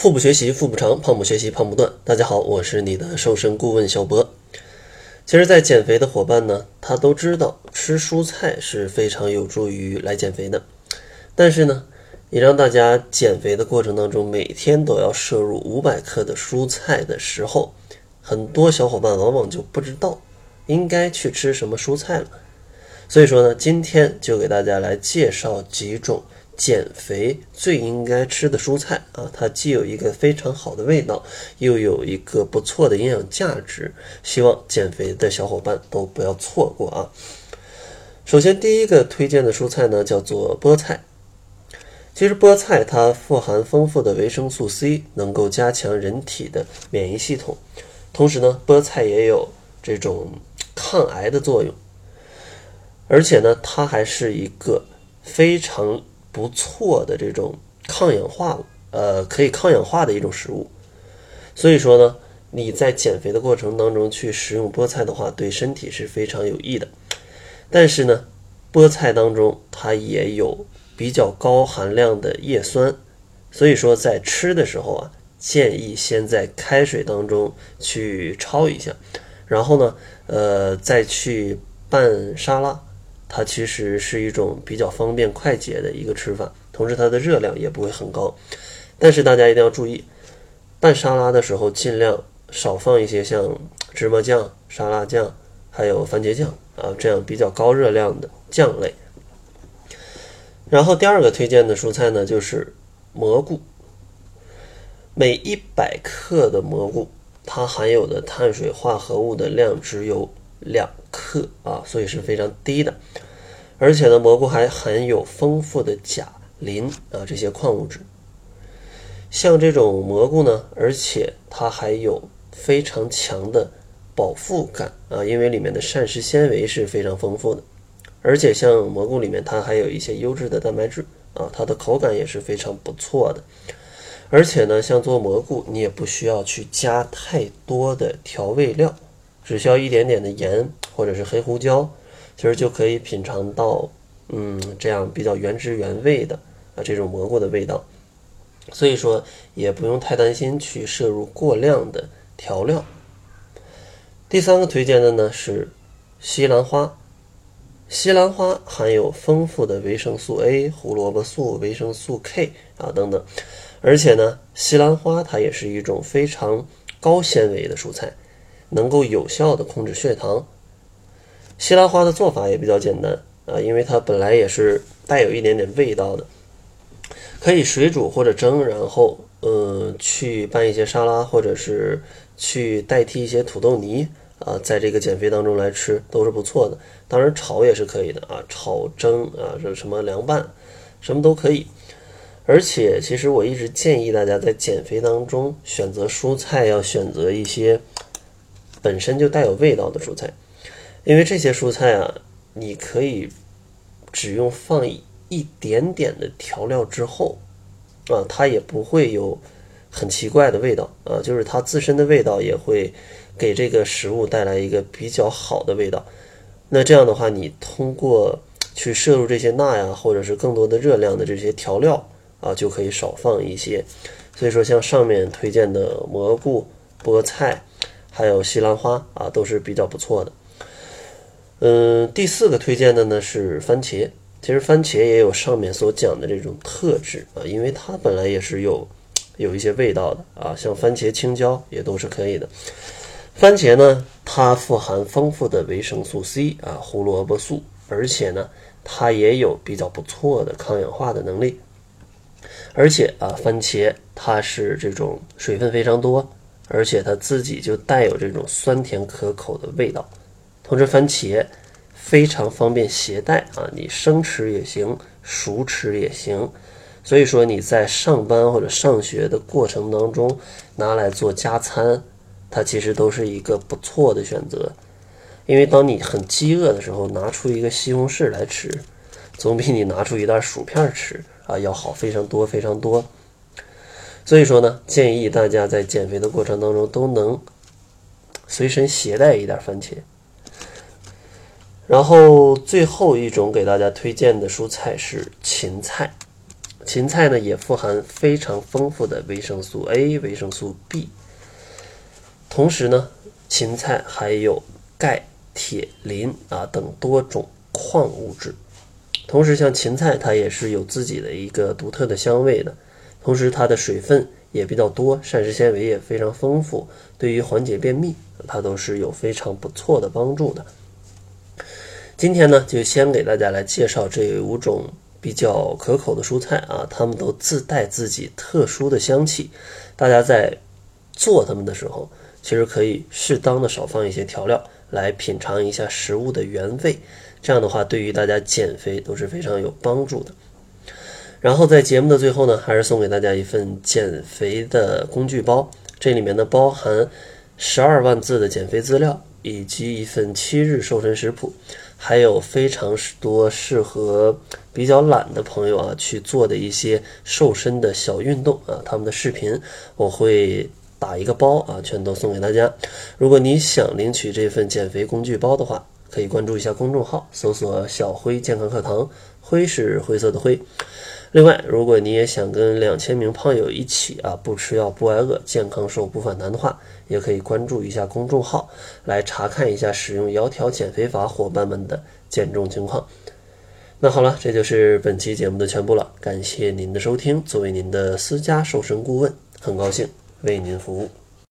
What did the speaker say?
腹部学习腹部长，胖不学习胖不断。大家好，我是你的瘦身顾问小博。其实，在减肥的伙伴呢，他都知道吃蔬菜是非常有助于来减肥的。但是呢，你让大家减肥的过程当中，每天都要摄入五百克的蔬菜的时候，很多小伙伴往往就不知道应该去吃什么蔬菜了。所以说呢，今天就给大家来介绍几种。减肥最应该吃的蔬菜啊，它既有一个非常好的味道，又有一个不错的营养价值，希望减肥的小伙伴都不要错过啊。首先，第一个推荐的蔬菜呢，叫做菠菜。其实菠菜它富含丰富的维生素 C，能够加强人体的免疫系统，同时呢，菠菜也有这种抗癌的作用，而且呢，它还是一个非常。不错的这种抗氧化，呃，可以抗氧化的一种食物。所以说呢，你在减肥的过程当中去食用菠菜的话，对身体是非常有益的。但是呢，菠菜当中它也有比较高含量的叶酸，所以说在吃的时候啊，建议先在开水当中去焯一下，然后呢，呃，再去拌沙拉。它其实是一种比较方便快捷的一个吃法，同时它的热量也不会很高。但是大家一定要注意，拌沙拉的时候尽量少放一些像芝麻酱、沙拉酱，还有番茄酱啊这样比较高热量的酱类。然后第二个推荐的蔬菜呢就是蘑菇，每一百克的蘑菇它含有的碳水化合物的量只有两。克啊，所以是非常低的，而且呢，蘑菇还含有丰富的钾、磷啊这些矿物质。像这种蘑菇呢，而且它还有非常强的饱腹感啊，因为里面的膳食纤维是非常丰富的，而且像蘑菇里面它还有一些优质的蛋白质啊，它的口感也是非常不错的。而且呢，像做蘑菇，你也不需要去加太多的调味料。只需要一点点的盐或者是黑胡椒，其实就可以品尝到，嗯，这样比较原汁原味的啊这种蘑菇的味道。所以说也不用太担心去摄入过量的调料。第三个推荐的呢是西兰花，西兰花含有丰富的维生素 A、胡萝卜素、维生素 K 啊等等，而且呢，西兰花它也是一种非常高纤维的蔬菜。能够有效的控制血糖。西兰花的做法也比较简单啊，因为它本来也是带有一点点味道的，可以水煮或者蒸，然后呃去拌一些沙拉，或者是去代替一些土豆泥啊，在这个减肥当中来吃都是不错的。当然炒也是可以的啊，炒蒸啊，这什么凉拌，什么都可以。而且其实我一直建议大家在减肥当中选择蔬菜要选择一些。本身就带有味道的蔬菜，因为这些蔬菜啊，你可以只用放一点点的调料之后，啊，它也不会有很奇怪的味道啊，就是它自身的味道也会给这个食物带来一个比较好的味道。那这样的话，你通过去摄入这些钠呀，或者是更多的热量的这些调料啊，就可以少放一些。所以说，像上面推荐的蘑菇、菠菜。还有西兰花啊，都是比较不错的。嗯，第四个推荐的呢是番茄。其实番茄也有上面所讲的这种特质啊，因为它本来也是有有一些味道的啊，像番茄、青椒也都是可以的。番茄呢，它富含丰富的维生素 C 啊，胡萝卜素，而且呢，它也有比较不错的抗氧化的能力。而且啊，番茄它是这种水分非常多。而且它自己就带有这种酸甜可口的味道，同时番茄非常方便携带啊，你生吃也行，熟吃也行。所以说你在上班或者上学的过程当中拿来做加餐，它其实都是一个不错的选择。因为当你很饥饿的时候，拿出一个西红柿来吃，总比你拿出一袋薯片吃啊要好非常多非常多。所以说呢，建议大家在减肥的过程当中都能随身携带一点番茄。然后最后一种给大家推荐的蔬菜是芹菜。芹菜呢也富含非常丰富的维生素 A、维生素 B，同时呢，芹菜还有钙、铁、磷啊等多种矿物质。同时，像芹菜它也是有自己的一个独特的香味的，同时它的水分也比较多，膳食纤维也非常丰富，对于缓解便秘，它都是有非常不错的帮助的。今天呢，就先给大家来介绍这五种比较可口的蔬菜啊，它们都自带自己特殊的香气。大家在做它们的时候，其实可以适当的少放一些调料，来品尝一下食物的原味。这样的话，对于大家减肥都是非常有帮助的。然后在节目的最后呢，还是送给大家一份减肥的工具包，这里面呢包含十二万字的减肥资料，以及一份七日瘦身食谱。还有非常多适合比较懒的朋友啊去做的一些瘦身的小运动啊，他们的视频我会打一个包啊，全都送给大家。如果你想领取这份减肥工具包的话，可以关注一下公众号，搜索“小辉健康课堂”，灰是灰色的灰。另外，如果你也想跟两千名胖友一起啊，不吃药不挨饿，健康瘦不反弹的话，也可以关注一下公众号，来查看一下使用窈窕减肥法伙伴们的减重情况。那好了，这就是本期节目的全部了，感谢您的收听。作为您的私家瘦身顾问，很高兴为您服务。